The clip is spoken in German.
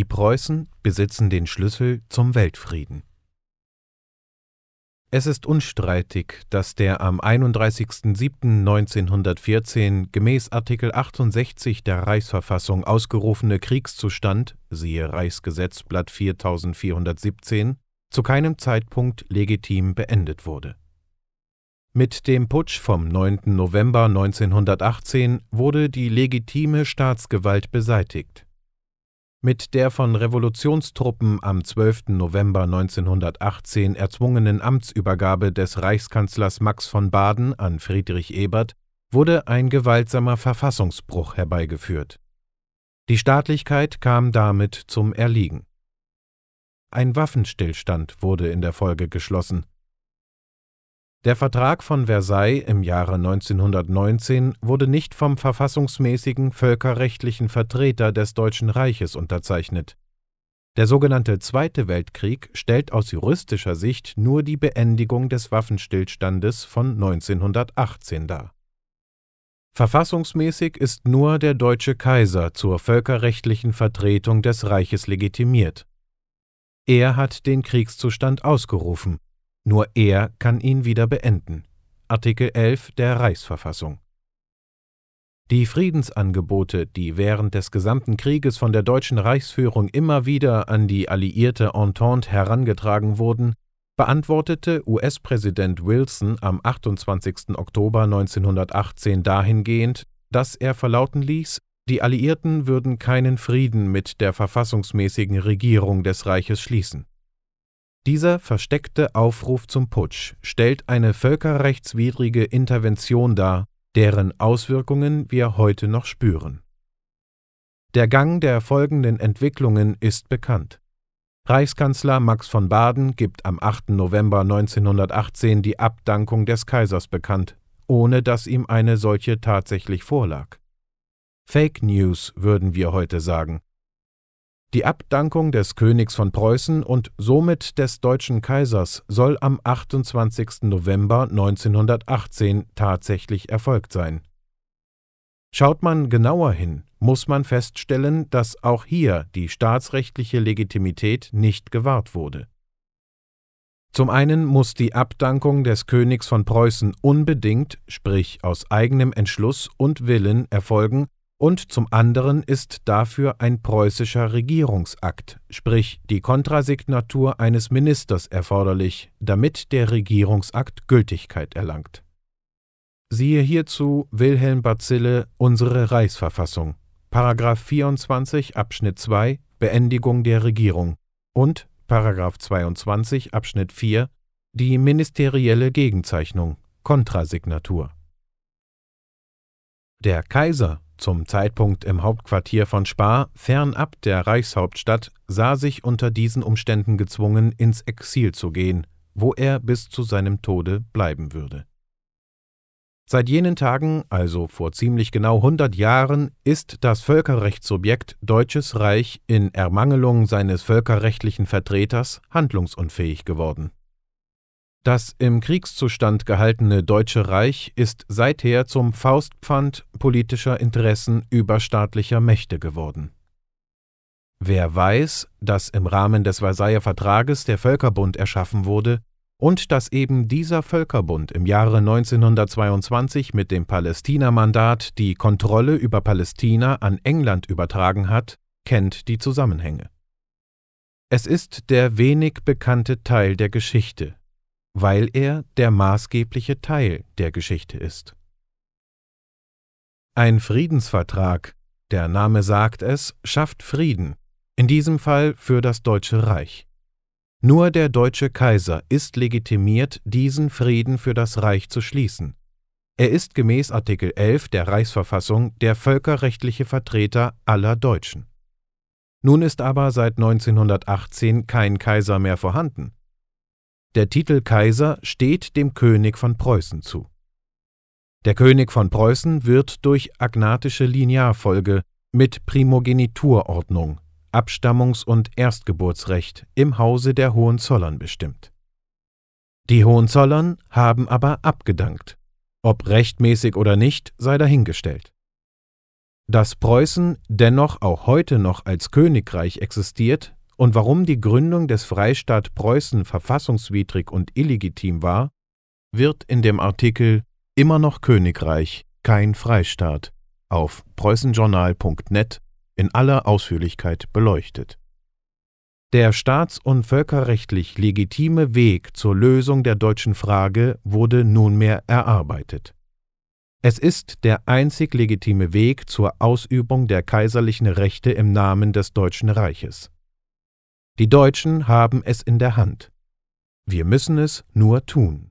Die Preußen besitzen den Schlüssel zum Weltfrieden. Es ist unstreitig, dass der am 31.07.1914 gemäß Artikel 68 der Reichsverfassung ausgerufene Kriegszustand, siehe Reichsgesetzblatt 4417, zu keinem Zeitpunkt legitim beendet wurde. Mit dem Putsch vom 9. November 1918 wurde die legitime Staatsgewalt beseitigt mit der von Revolutionstruppen am 12. November 1918 erzwungenen Amtsübergabe des Reichskanzlers Max von Baden an Friedrich Ebert wurde ein gewaltsamer Verfassungsbruch herbeigeführt. Die Staatlichkeit kam damit zum Erliegen. Ein Waffenstillstand wurde in der Folge geschlossen, der Vertrag von Versailles im Jahre 1919 wurde nicht vom verfassungsmäßigen völkerrechtlichen Vertreter des Deutschen Reiches unterzeichnet. Der sogenannte Zweite Weltkrieg stellt aus juristischer Sicht nur die Beendigung des Waffenstillstandes von 1918 dar. Verfassungsmäßig ist nur der deutsche Kaiser zur völkerrechtlichen Vertretung des Reiches legitimiert. Er hat den Kriegszustand ausgerufen nur er kann ihn wieder beenden. Artikel 11 der Reichsverfassung. Die Friedensangebote, die während des gesamten Krieges von der deutschen Reichsführung immer wieder an die alliierte Entente herangetragen wurden, beantwortete US-Präsident Wilson am 28. Oktober 1918 dahingehend, dass er verlauten ließ, die Alliierten würden keinen Frieden mit der verfassungsmäßigen Regierung des Reiches schließen. Dieser versteckte Aufruf zum Putsch stellt eine völkerrechtswidrige Intervention dar, deren Auswirkungen wir heute noch spüren. Der Gang der folgenden Entwicklungen ist bekannt. Reichskanzler Max von Baden gibt am 8. November 1918 die Abdankung des Kaisers bekannt, ohne dass ihm eine solche tatsächlich vorlag. Fake News würden wir heute sagen. Die Abdankung des Königs von Preußen und somit des deutschen Kaisers soll am 28. November 1918 tatsächlich erfolgt sein. Schaut man genauer hin, muss man feststellen, dass auch hier die staatsrechtliche Legitimität nicht gewahrt wurde. Zum einen muss die Abdankung des Königs von Preußen unbedingt, sprich aus eigenem Entschluss und Willen erfolgen und zum anderen ist dafür ein preußischer Regierungsakt, sprich die Kontrasignatur eines Ministers erforderlich, damit der Regierungsakt Gültigkeit erlangt. Siehe hierzu Wilhelm Bazille Unsere Reichsverfassung, Paragraph 24 Abschnitt 2 Beendigung der Regierung und Paragraph 22 Abschnitt 4 die ministerielle Gegenzeichnung, Kontrasignatur. Der Kaiser zum Zeitpunkt im Hauptquartier von Spa, fernab der Reichshauptstadt, sah sich unter diesen Umständen gezwungen, ins Exil zu gehen, wo er bis zu seinem Tode bleiben würde. Seit jenen Tagen, also vor ziemlich genau 100 Jahren, ist das Völkerrechtssubjekt Deutsches Reich in Ermangelung seines völkerrechtlichen Vertreters handlungsunfähig geworden. Das im Kriegszustand gehaltene Deutsche Reich ist seither zum Faustpfand politischer Interessen überstaatlicher Mächte geworden. Wer weiß, dass im Rahmen des Versailler Vertrages der Völkerbund erschaffen wurde und dass eben dieser Völkerbund im Jahre 1922 mit dem Palästina-Mandat die Kontrolle über Palästina an England übertragen hat, kennt die Zusammenhänge. Es ist der wenig bekannte Teil der Geschichte, weil er der maßgebliche Teil der Geschichte ist. Ein Friedensvertrag, der Name sagt es, schafft Frieden, in diesem Fall für das Deutsche Reich. Nur der deutsche Kaiser ist legitimiert, diesen Frieden für das Reich zu schließen. Er ist gemäß Artikel 11 der Reichsverfassung der völkerrechtliche Vertreter aller Deutschen. Nun ist aber seit 1918 kein Kaiser mehr vorhanden. Der Titel Kaiser steht dem König von Preußen zu. Der König von Preußen wird durch agnatische Linearfolge mit Primogeniturordnung, Abstammungs- und Erstgeburtsrecht im Hause der Hohenzollern bestimmt. Die Hohenzollern haben aber abgedankt. Ob rechtmäßig oder nicht, sei dahingestellt. Dass Preußen dennoch auch heute noch als Königreich existiert und warum die Gründung des Freistaat Preußen verfassungswidrig und illegitim war, wird in dem Artikel Immer noch Königreich, kein Freistaat auf preußenjournal.net in aller Ausführlichkeit beleuchtet. Der staats- und völkerrechtlich legitime Weg zur Lösung der deutschen Frage wurde nunmehr erarbeitet. Es ist der einzig legitime Weg zur Ausübung der kaiserlichen Rechte im Namen des Deutschen Reiches. Die Deutschen haben es in der Hand. Wir müssen es nur tun.